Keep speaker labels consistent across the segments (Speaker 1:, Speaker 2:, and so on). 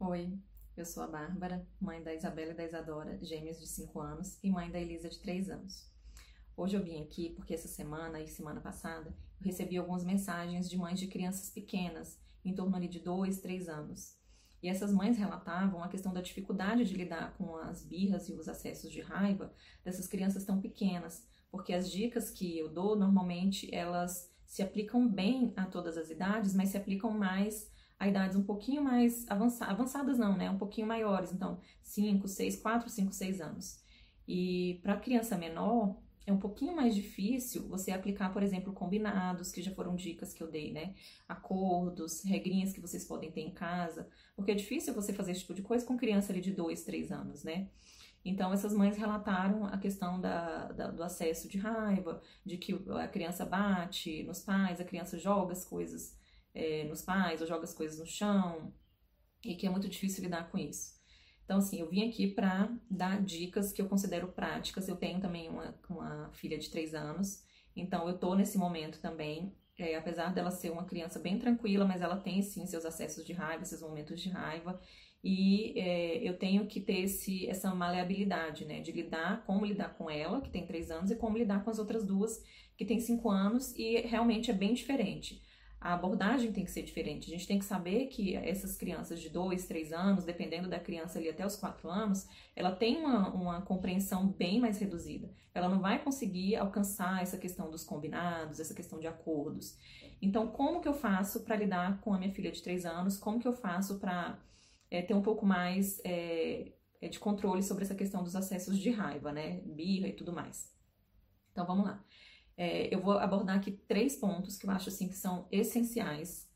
Speaker 1: Oi, eu sou a Bárbara, mãe da Isabela e da Isadora, gêmeas de 5 anos, e mãe da Elisa de 3 anos. Hoje eu vim aqui porque essa semana e semana passada eu recebi algumas mensagens de mães de crianças pequenas, em torno ali de 2, 3 anos. E essas mães relatavam a questão da dificuldade de lidar com as birras e os acessos de raiva dessas crianças tão pequenas, porque as dicas que eu dou normalmente elas se aplicam bem a todas as idades, mas se aplicam mais a idades um pouquinho mais avançadas, avançadas não, né? Um pouquinho maiores, então 5, 6, 4, 5, 6 anos. E para criança menor, é um pouquinho mais difícil você aplicar, por exemplo, combinados, que já foram dicas que eu dei, né? Acordos, regrinhas que vocês podem ter em casa, porque é difícil você fazer esse tipo de coisa com criança ali de 2, 3 anos, né? Então, essas mães relataram a questão da, da, do acesso de raiva, de que a criança bate nos pais, a criança joga as coisas é, nos pais ou joga as coisas no chão e que é muito difícil lidar com isso. Então, assim, eu vim aqui para dar dicas que eu considero práticas. Eu tenho também uma, uma filha de 3 anos, então eu tô nesse momento também. É, apesar dela ser uma criança bem tranquila, mas ela tem sim seus acessos de raiva, seus momentos de raiva, e é, eu tenho que ter esse, essa maleabilidade, né, de lidar, como lidar com ela, que tem 3 anos, e como lidar com as outras duas, que tem 5 anos, e realmente é bem diferente a abordagem tem que ser diferente. A gente tem que saber que essas crianças de 2, 3 anos, dependendo da criança ali até os 4 anos, ela tem uma, uma compreensão bem mais reduzida. Ela não vai conseguir alcançar essa questão dos combinados, essa questão de acordos. Então, como que eu faço para lidar com a minha filha de 3 anos? Como que eu faço para é, ter um pouco mais é, de controle sobre essa questão dos acessos de raiva, né? Birra e tudo mais. Então, vamos lá. É, eu vou abordar aqui três pontos que eu acho assim que são essenciais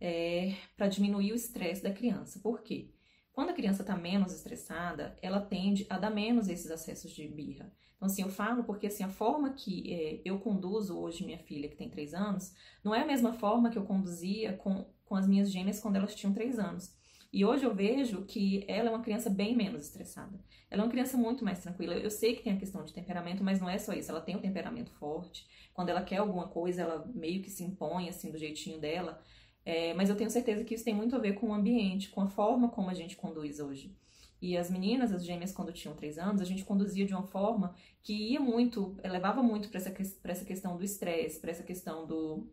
Speaker 1: é, para diminuir o estresse da criança. Por quê? Quando a criança está menos estressada, ela tende a dar menos esses acessos de birra. Então, assim, eu falo porque assim, a forma que é, eu conduzo hoje minha filha, que tem três anos, não é a mesma forma que eu conduzia com, com as minhas gêmeas quando elas tinham três anos. E hoje eu vejo que ela é uma criança bem menos estressada. Ela é uma criança muito mais tranquila. Eu sei que tem a questão de temperamento, mas não é só isso. Ela tem um temperamento forte. Quando ela quer alguma coisa, ela meio que se impõe assim do jeitinho dela. É, mas eu tenho certeza que isso tem muito a ver com o ambiente, com a forma como a gente conduz hoje. E as meninas, as gêmeas, quando tinham três anos, a gente conduzia de uma forma que ia muito, levava muito para essa, essa questão do estresse, para essa questão do,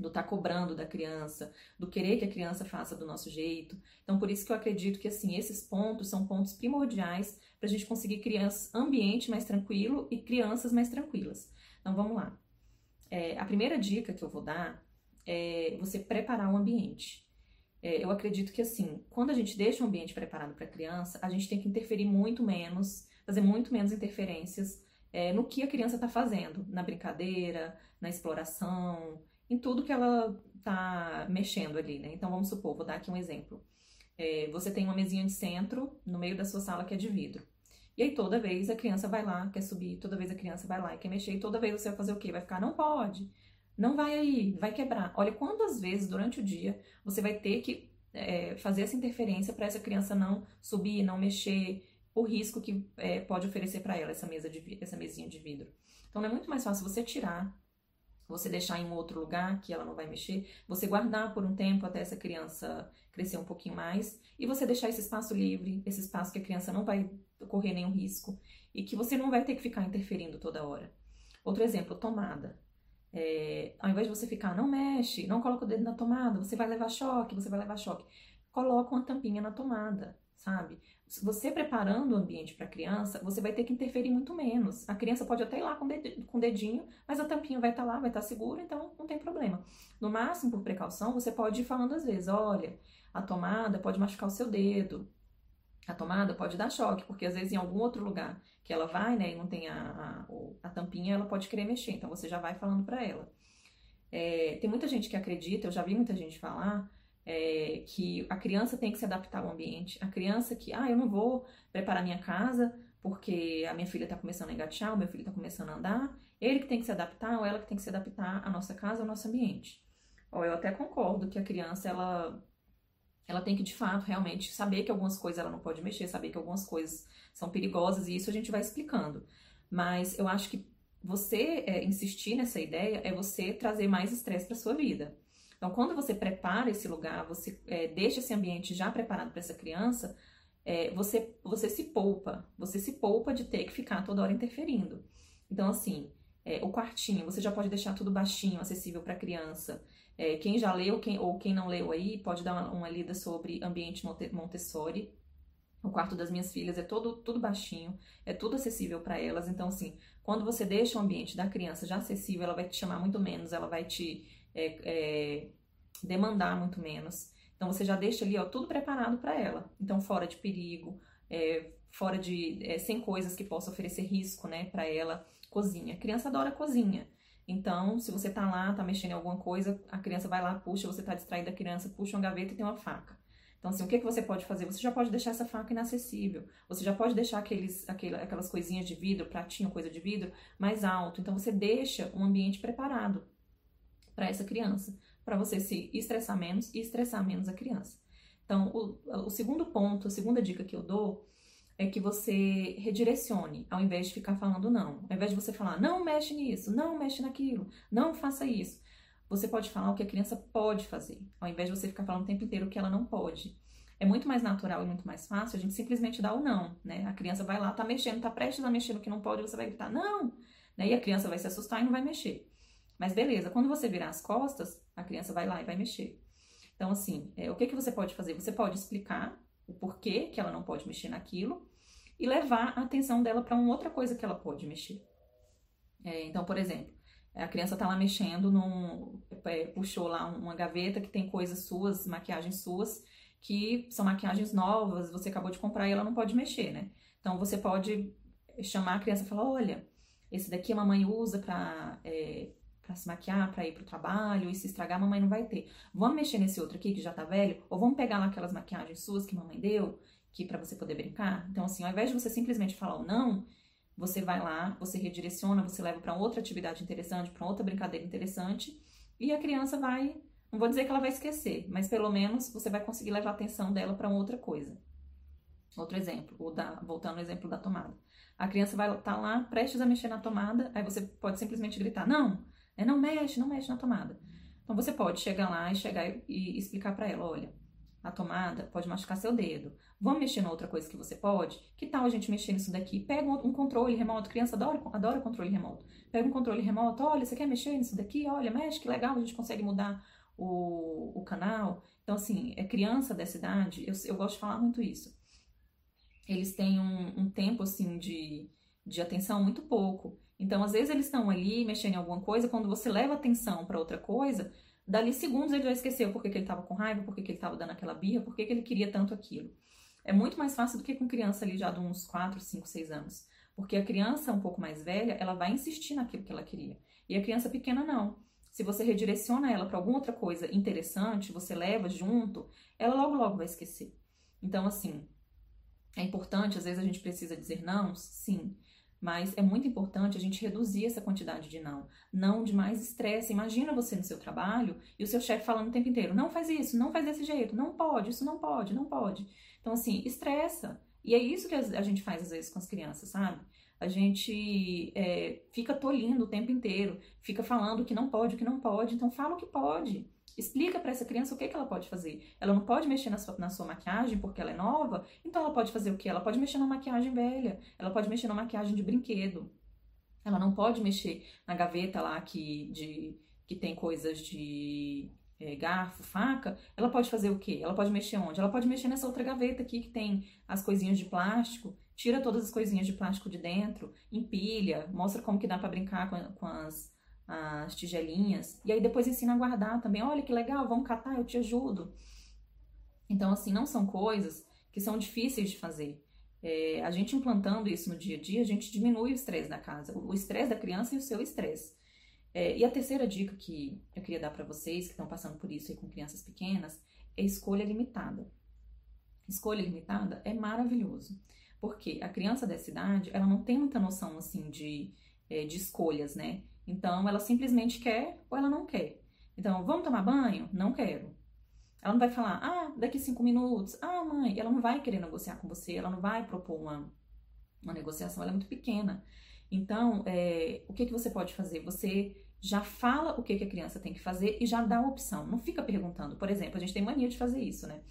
Speaker 1: do estar tá cobrando da criança, do querer que a criança faça do nosso jeito. Então, por isso que eu acredito que assim esses pontos são pontos primordiais para a gente conseguir crianças, ambiente mais tranquilo e crianças mais tranquilas. Então, vamos lá. É, a primeira dica que eu vou dar é você preparar o ambiente. É, eu acredito que assim, quando a gente deixa o ambiente preparado para a criança, a gente tem que interferir muito menos, fazer muito menos interferências é, no que a criança está fazendo, na brincadeira, na exploração, em tudo que ela tá mexendo ali, né? Então vamos supor, vou dar aqui um exemplo. É, você tem uma mesinha de centro no meio da sua sala que é de vidro. E aí toda vez a criança vai lá, quer subir, toda vez a criança vai lá e quer mexer, e toda vez você vai fazer o quê? Vai ficar, não pode, não vai aí, vai quebrar. Olha quantas vezes durante o dia você vai ter que é, fazer essa interferência para essa criança não subir, não mexer, o risco que é, pode oferecer para ela essa mesa de essa mesinha de vidro. Então é muito mais fácil você tirar você deixar em outro lugar que ela não vai mexer, você guardar por um tempo até essa criança crescer um pouquinho mais e você deixar esse espaço livre, esse espaço que a criança não vai correr nenhum risco e que você não vai ter que ficar interferindo toda hora. Outro exemplo, tomada. É, ao invés de você ficar, não mexe, não coloca o dedo na tomada, você vai levar choque, você vai levar choque. Coloca uma tampinha na tomada, sabe? Você preparando o ambiente para a criança, você vai ter que interferir muito menos. A criança pode até ir lá com o dedinho, mas a tampinha vai estar tá lá, vai estar tá segura, então não tem problema. No máximo, por precaução, você pode ir falando às vezes: olha, a tomada pode machucar o seu dedo, a tomada pode dar choque, porque às vezes em algum outro lugar que ela vai, né, e não tem a, a, a tampinha, ela pode querer mexer, então você já vai falando para ela. É, tem muita gente que acredita, eu já vi muita gente falar é, que a criança tem que se adaptar ao ambiente. A criança que, ah, eu não vou preparar minha casa porque a minha filha está começando a engatear, o meu filho está começando a andar, ele que tem que se adaptar ou ela que tem que se adaptar à nossa casa, ao nosso ambiente. Ou eu até concordo que a criança, ela, ela tem que, de fato, realmente saber que algumas coisas ela não pode mexer, saber que algumas coisas são perigosas, e isso a gente vai explicando. Mas eu acho que você é, insistir nessa ideia é você trazer mais estresse para sua vida. Então, quando você prepara esse lugar, você é, deixa esse ambiente já preparado para essa criança, é, você, você se poupa, você se poupa de ter que ficar toda hora interferindo. Então, assim, é, o quartinho, você já pode deixar tudo baixinho, acessível para a criança. É, quem já leu quem, ou quem não leu aí, pode dar uma, uma lida sobre ambiente Montessori. O quarto das minhas filhas é todo tudo baixinho, é tudo acessível para elas. Então, assim, quando você deixa o ambiente da criança já acessível, ela vai te chamar muito menos, ela vai te é, é, demandar muito menos. Então, você já deixa ali ó, tudo preparado para ela. Então, fora de perigo, é, fora de. É, sem coisas que possam oferecer risco né, para ela. Cozinha. A criança adora cozinha. Então, se você tá lá, tá mexendo em alguma coisa, a criança vai lá, puxa, você tá distraída, a criança puxa uma gaveta e tem uma faca. Então, assim, o que, que você pode fazer? Você já pode deixar essa faca inacessível. Você já pode deixar aqueles, aquelas coisinhas de vidro, pratinho, coisa de vidro, mais alto. Então, você deixa um ambiente preparado para essa criança, para você se estressar menos e estressar menos a criança. Então, o, o segundo ponto, a segunda dica que eu dou é que você redirecione, ao invés de ficar falando não. Ao invés de você falar, não mexe nisso, não mexe naquilo, não faça isso. Você pode falar o que a criança pode fazer, ao invés de você ficar falando o tempo inteiro o que ela não pode. É muito mais natural e muito mais fácil a gente simplesmente dar o não, né? A criança vai lá, tá mexendo, tá prestes a mexer no que não pode, você vai gritar não, né? E a criança vai se assustar e não vai mexer. Mas beleza, quando você virar as costas, a criança vai lá e vai mexer. Então, assim, é, o que, que você pode fazer? Você pode explicar o porquê que ela não pode mexer naquilo e levar a atenção dela para uma outra coisa que ela pode mexer. É, então, por exemplo, a criança tá lá mexendo num. É, puxou lá uma gaveta que tem coisas suas, maquiagens suas, que são maquiagens novas, você acabou de comprar e ela não pode mexer, né? Então você pode chamar a criança e falar: olha, esse daqui a mamãe usa pra, é, pra se maquiar, pra ir pro trabalho, e se estragar a mamãe não vai ter. Vamos mexer nesse outro aqui que já tá velho? Ou vamos pegar lá aquelas maquiagens suas que mamãe deu, que para você poder brincar? Então, assim, ao invés de você simplesmente falar o não, você vai lá, você redireciona, você leva para outra atividade interessante, para outra brincadeira interessante, e a criança vai, não vou dizer que ela vai esquecer, mas pelo menos você vai conseguir levar a atenção dela para outra coisa. Outro exemplo, o da, voltando ao exemplo da tomada. A criança vai estar tá lá prestes a mexer na tomada, aí você pode simplesmente gritar: "Não, é não mexe, não mexe na tomada". Então você pode chegar lá e chegar e, explicar para ela, olha, a tomada pode machucar seu dedo. Vamos mexer na outra coisa que você pode? Que tal a gente mexer nisso daqui? Pega um, controle remoto. Criança adora, adora controle remoto. Pega um controle remoto. Olha, você quer mexer nisso daqui? Olha, mexe, que legal, a gente consegue mudar o, o canal. Então, assim, é criança dessa idade, eu, eu gosto de falar muito isso. Eles têm um, um tempo, assim, de, de atenção muito pouco. Então, às vezes, eles estão ali mexendo em alguma coisa, quando você leva atenção para outra coisa, Dali segundos ele já esqueceu por que, ele estava com raiva, por que, ele estava dando aquela birra, por que, que ele queria tanto aquilo. É muito mais fácil do que com criança ali já de uns 4, 5, 6 anos. Porque a criança um pouco mais velha, ela vai insistir naquilo que ela queria. E a criança pequena não. Se você redireciona ela para alguma outra coisa interessante, você leva junto, ela logo logo vai esquecer. Então, assim, é importante, às vezes a gente precisa dizer não, sim. Mas é muito importante a gente reduzir essa quantidade de não. Não de mais estresse. Imagina você no seu trabalho e o seu chefe falando o tempo inteiro: não faz isso, não faz desse jeito, não pode, isso não pode, não pode. Então, assim, estressa. E é isso que a gente faz às vezes com as crianças, sabe? A gente é, fica tolindo o tempo inteiro, fica falando o que não pode, o que não pode. Então, fala o que pode. Explica para essa criança o que, que ela pode fazer. Ela não pode mexer na sua, na sua maquiagem porque ela é nova, então ela pode fazer o que? Ela pode mexer na maquiagem velha, ela pode mexer na maquiagem de brinquedo. Ela não pode mexer na gaveta lá que, de, que tem coisas de é, garfo, faca. Ela pode fazer o quê? Ela pode mexer onde? Ela pode mexer nessa outra gaveta aqui que tem as coisinhas de plástico. Tira todas as coisinhas de plástico de dentro, empilha, mostra como que dá para brincar com, com as as tigelinhas. E aí depois ensina a guardar também. Olha que legal, vamos catar, eu te ajudo. Então, assim, não são coisas que são difíceis de fazer. É, a gente implantando isso no dia a dia, a gente diminui o estresse da casa, o estresse da criança e o seu estresse. É, e a terceira dica que eu queria dar para vocês que estão passando por isso aí com crianças pequenas é escolha limitada. Escolha limitada é maravilhoso, porque a criança dessa idade, ela não tem muita noção assim de, é, de escolhas, né? Então, ela simplesmente quer ou ela não quer. Então, vamos tomar banho? Não quero. Ela não vai falar, ah, daqui cinco minutos, ah, mãe. Ela não vai querer negociar com você, ela não vai propor uma, uma negociação, ela é muito pequena. Então, é, o que, que você pode fazer? Você Já fala o que, que a criança tem que fazer e já dá a opção. Não fica perguntando. Por exemplo, a gente tem mania de fazer isso, né?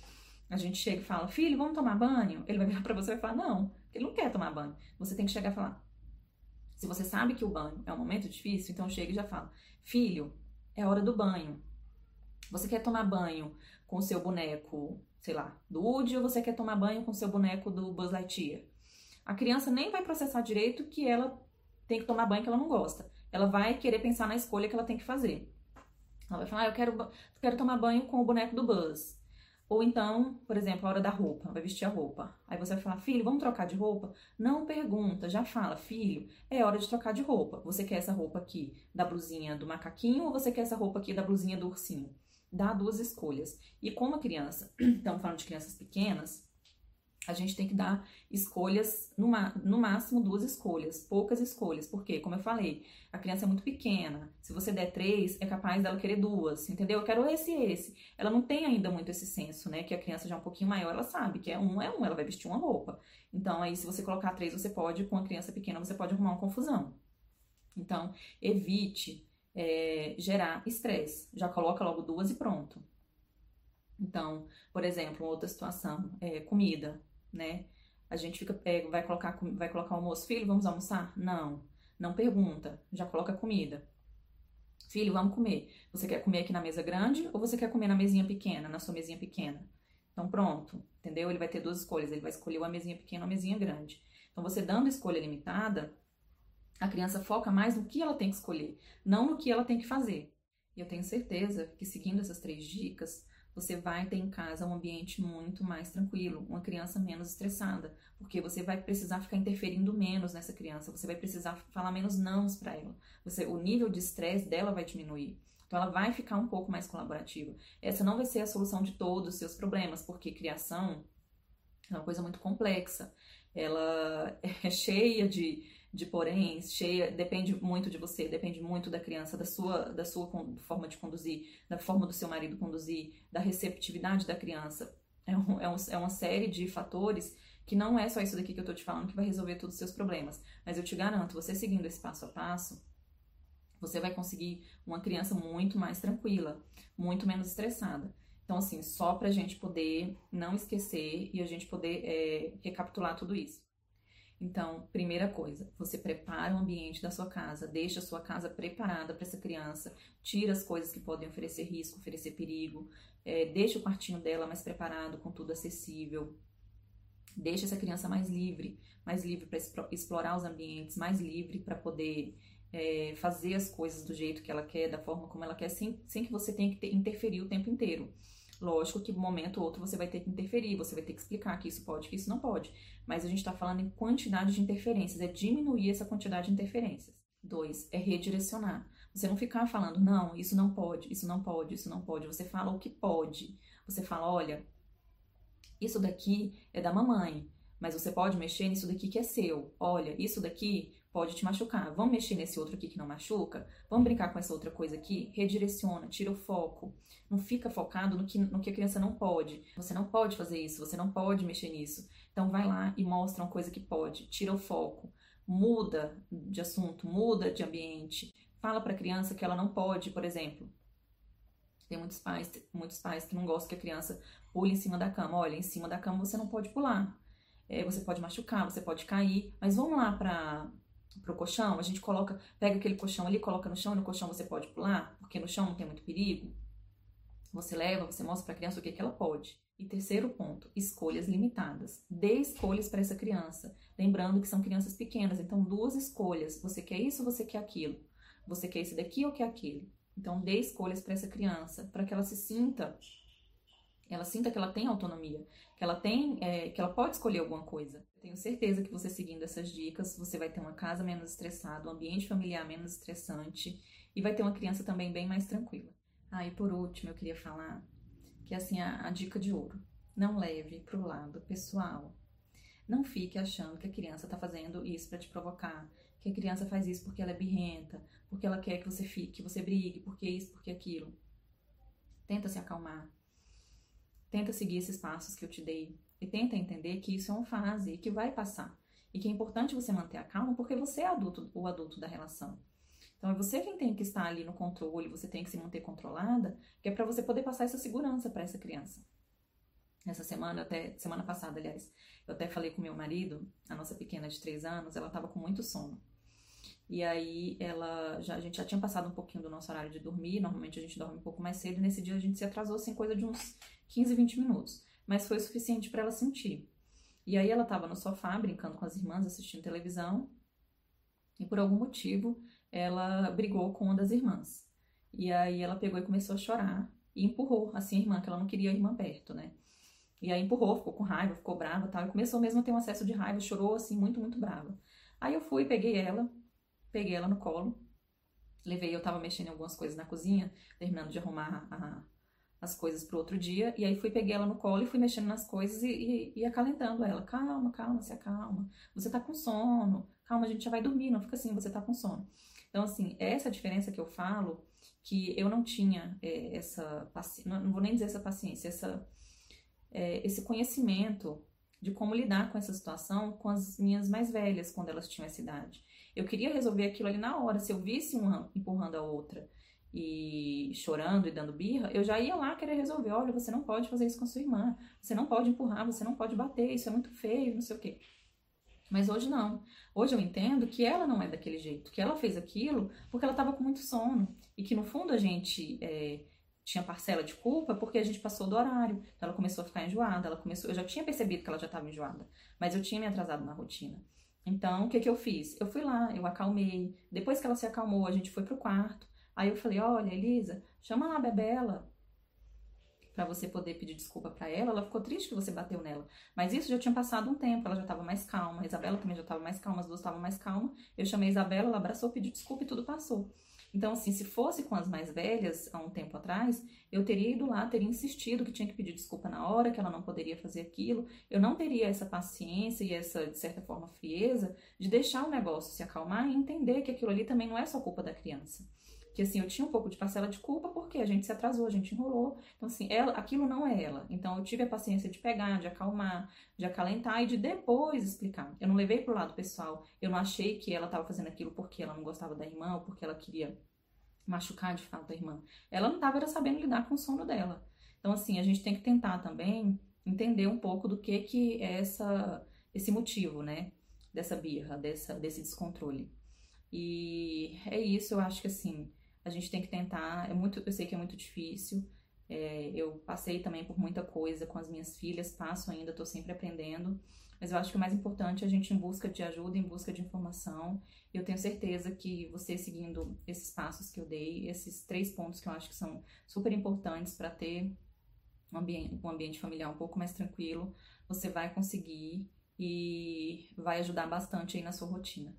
Speaker 1: A gente chega e fala, filho, vamos tomar banho? Ele vai virar pra você e vai falar, não, ele não quer tomar banho. Você tem que chegar e falar. Se você sabe que o banho é um momento difícil, então chega e já fala, filho, é hora do banho. Você quer tomar banho com o seu boneco, sei lá, do Woody, ou você quer tomar banho com o seu boneco do Buzz Lightyear? A criança nem vai processar direito que ela tem que tomar banho que ela não gosta. Ela vai querer pensar na escolha que ela tem que fazer. Ela vai falar, ah, eu quero, quero tomar banho com o boneco do Buzz. Ou então, por exemplo, a hora da roupa, vai vestir a roupa. Aí você vai falar, filho, vamos trocar de roupa? Não pergunta, já fala, filho, é hora de trocar de roupa. Você quer essa roupa aqui da blusinha do macaquinho ou você quer essa roupa aqui da blusinha do ursinho? Dá duas escolhas. E como a criança, estamos falando de crianças pequenas, a gente tem que dar escolhas, no, máximo duas escolhas, poucas escolhas, porque, como eu falei, a criança é muito pequena. Se você der três, é capaz dela querer duas, entendeu? Eu quero esse e esse. Ela não tem ainda muito esse senso, né? Que a criança já é um pouquinho maior, ela sabe que é um, é um, ela vai vestir uma roupa. Então, aí, se você colocar três, você pode, com a criança pequena, você pode arrumar uma confusão. Então, evite é, gerar estresse. Já coloca logo duas e pronto. Então, por exemplo, outra situação, é, comida né? A gente fica, é, vai colocar, vai colocar almoço, filho, vamos almoçar? Não, não pergunta, já coloca comida. Filho, vamos comer. Você quer comer aqui na mesa grande ou você quer comer na mesinha pequena, na sua mesinha pequena? Então pronto, entendeu? Ele vai ter duas escolhas, ele vai escolher uma mesinha pequena ou uma mesinha grande. Então você dando escolha limitada, a criança foca mais no que ela tem que escolher, não no que ela tem que fazer. E eu tenho certeza que seguindo essas três dicas, você vai ter em casa um ambiente muito mais tranquilo, uma criança menos estressada, porque você vai precisar ficar interferindo menos nessa criança, você vai precisar falar menos nãos para ela. Você, o nível de estresse dela vai diminuir. Então ela vai ficar um pouco mais colaborativa. Essa não vai ser a solução de todos os seus problemas, porque criação é uma coisa muito complexa. Ela é cheia de de porém, cheia, depende muito de você, depende muito da criança, da sua, da sua forma de conduzir, da forma do seu marido conduzir, da receptividade da criança. É, um, é, um, é uma série de fatores que não é só isso daqui que eu tô te falando que vai resolver todos os seus problemas. Mas eu te garanto, você seguindo esse passo a passo, você vai conseguir uma criança muito mais tranquila, muito menos estressada. Então, assim, só pra gente poder não esquecer e a gente poder é, recapitular tudo isso. Então, primeira coisa, você prepara o ambiente da sua casa, deixa a sua casa preparada para essa criança, tira as coisas que podem oferecer risco, oferecer perigo, é, deixa o quartinho dela mais preparado, com tudo acessível, deixa essa criança mais livre, mais livre para explorar os ambientes, mais livre para poder é, fazer as coisas do jeito que ela quer, da forma como ela quer, sem, sem que você tenha que ter, interferir o tempo inteiro. Lógico que um momento ou outro você vai ter que interferir, você vai ter que explicar que isso pode, que isso não pode. Mas a gente está falando em quantidade de interferências, é diminuir essa quantidade de interferências. Dois, é redirecionar. Você não ficar falando, não, isso não pode, isso não pode, isso não pode. Você fala o que pode. Você fala, olha, isso daqui é da mamãe, mas você pode mexer nisso daqui que é seu. Olha, isso daqui pode te machucar. Vamos mexer nesse outro aqui que não machuca? Vamos brincar com essa outra coisa aqui? Redireciona, tira o foco. Não fica focado no que, no que a criança não pode. Você não pode fazer isso, você não pode mexer nisso. Então vai lá e mostra uma coisa que pode, tira o foco, muda de assunto, muda de ambiente. Fala para a criança que ela não pode, por exemplo. Tem muitos pais, muitos pais que não gostam que a criança pule em cima da cama. Olha, em cima da cama você não pode pular. É, você pode machucar, você pode cair, mas vamos lá para pro colchão, a gente coloca, pega aquele colchão ali, coloca no chão, no colchão você pode pular, porque no chão não tem muito perigo. Você leva, você mostra para a criança o que, que ela pode. E terceiro ponto, escolhas limitadas. Dê escolhas para essa criança, lembrando que são crianças pequenas, então duas escolhas. Você quer isso você quer aquilo? Você quer esse daqui ou quer aquele? Então dê escolhas para essa criança, para que ela se sinta ela sinta que ela tem autonomia, que ela tem, é, que ela pode escolher alguma coisa. tenho certeza que você seguindo essas dicas, você vai ter uma casa menos estressada, um ambiente familiar menos estressante e vai ter uma criança também bem mais tranquila. Ah, e por último, eu queria falar que assim a, a dica de ouro: não leve para o lado pessoal. Não fique achando que a criança está fazendo isso para te provocar, que a criança faz isso porque ela é birrenta, porque ela quer que você fique, que você brigue, porque isso, porque aquilo. Tenta se acalmar Tenta seguir esses passos que eu te dei e tenta entender que isso é uma fase e que vai passar. E que é importante você manter a calma porque você é adulto, o adulto da relação. Então é você quem tem que estar ali no controle, você tem que se manter controlada, que é para você poder passar essa segurança para essa criança. Essa semana, até semana passada, aliás, eu até falei com meu marido, a nossa pequena de três anos, ela estava com muito sono. E aí ela já, a gente já tinha passado um pouquinho do nosso horário de dormir, normalmente a gente dorme um pouco mais cedo, e nesse dia a gente se atrasou assim coisa de uns 15, 20 minutos, mas foi suficiente para ela sentir. E aí ela estava no sofá brincando com as irmãs, assistindo televisão, e por algum motivo ela brigou com uma das irmãs. E aí ela pegou e começou a chorar e empurrou assim a irmã, que ela não queria a irmã perto, né? E aí empurrou, ficou com raiva, ficou brava tal. E começou mesmo a ter um acesso de raiva, chorou assim, muito, muito brava. Aí eu fui, peguei ela, peguei ela no colo, levei, eu tava mexendo em algumas coisas na cozinha, terminando de arrumar a, as coisas pro outro dia, e aí fui, peguei ela no colo e fui mexendo nas coisas e, e, e acalentando ela. Calma, calma, se acalma. Você tá com sono. Calma, a gente já vai dormir, não fica assim, você tá com sono. Então, assim, essa diferença que eu falo, que eu não tinha é, essa paciência, não vou nem dizer essa paciência, essa, é, esse conhecimento de como lidar com essa situação com as minhas mais velhas, quando elas tinham essa idade. Eu queria resolver aquilo ali na hora. Se eu visse uma empurrando a outra e chorando e dando birra, eu já ia lá querer resolver. Olha, você não pode fazer isso com sua irmã. Você não pode empurrar, você não pode bater, isso é muito feio, não sei o quê. Mas hoje não. Hoje eu entendo que ela não é daquele jeito, que ela fez aquilo porque ela estava com muito sono. E que no fundo a gente é, tinha parcela de culpa porque a gente passou do horário. Então ela começou a ficar enjoada, ela começou, eu já tinha percebido que ela já estava enjoada, mas eu tinha me atrasado na rotina. Então, o que que eu fiz? Eu fui lá, eu acalmei. Depois que ela se acalmou, a gente foi pro quarto. Aí eu falei: "Olha, Elisa, chama lá a Bebela para você poder pedir desculpa para ela. Ela ficou triste que você bateu nela. Mas isso já tinha passado um tempo, ela já estava mais calma. A Isabela também já estava mais calma, as duas estavam mais calmas. Eu chamei a Isabela, ela abraçou, pediu desculpa e tudo passou. Então, assim, se fosse com as mais velhas, há um tempo atrás, eu teria ido lá, teria insistido que tinha que pedir desculpa na hora, que ela não poderia fazer aquilo. Eu não teria essa paciência e essa, de certa forma, frieza de deixar o negócio se acalmar e entender que aquilo ali também não é só culpa da criança que assim, eu tinha um pouco de parcela de culpa porque a gente se atrasou, a gente enrolou. Então, assim, ela, aquilo não é ela. Então, eu tive a paciência de pegar, de acalmar, de acalentar e de depois explicar. Eu não levei pro lado pessoal. Eu não achei que ela estava fazendo aquilo porque ela não gostava da irmã ou porque ela queria machucar de fato a irmã. Ela não estava sabendo lidar com o sono dela. Então, assim, a gente tem que tentar também entender um pouco do que que é essa, esse motivo, né? Dessa birra, dessa, desse descontrole. E é isso, eu acho que assim, a gente tem que tentar. É muito, eu sei que é muito difícil. É, eu passei também por muita coisa com as minhas filhas, passo ainda, estou sempre aprendendo. Mas eu acho que o mais importante é a gente em busca de ajuda, em busca de informação. Eu tenho certeza que você seguindo esses passos que eu dei, esses três pontos que eu acho que são super importantes para ter um ambiente, um ambiente familiar um pouco mais tranquilo, você vai conseguir e vai ajudar bastante aí na sua rotina.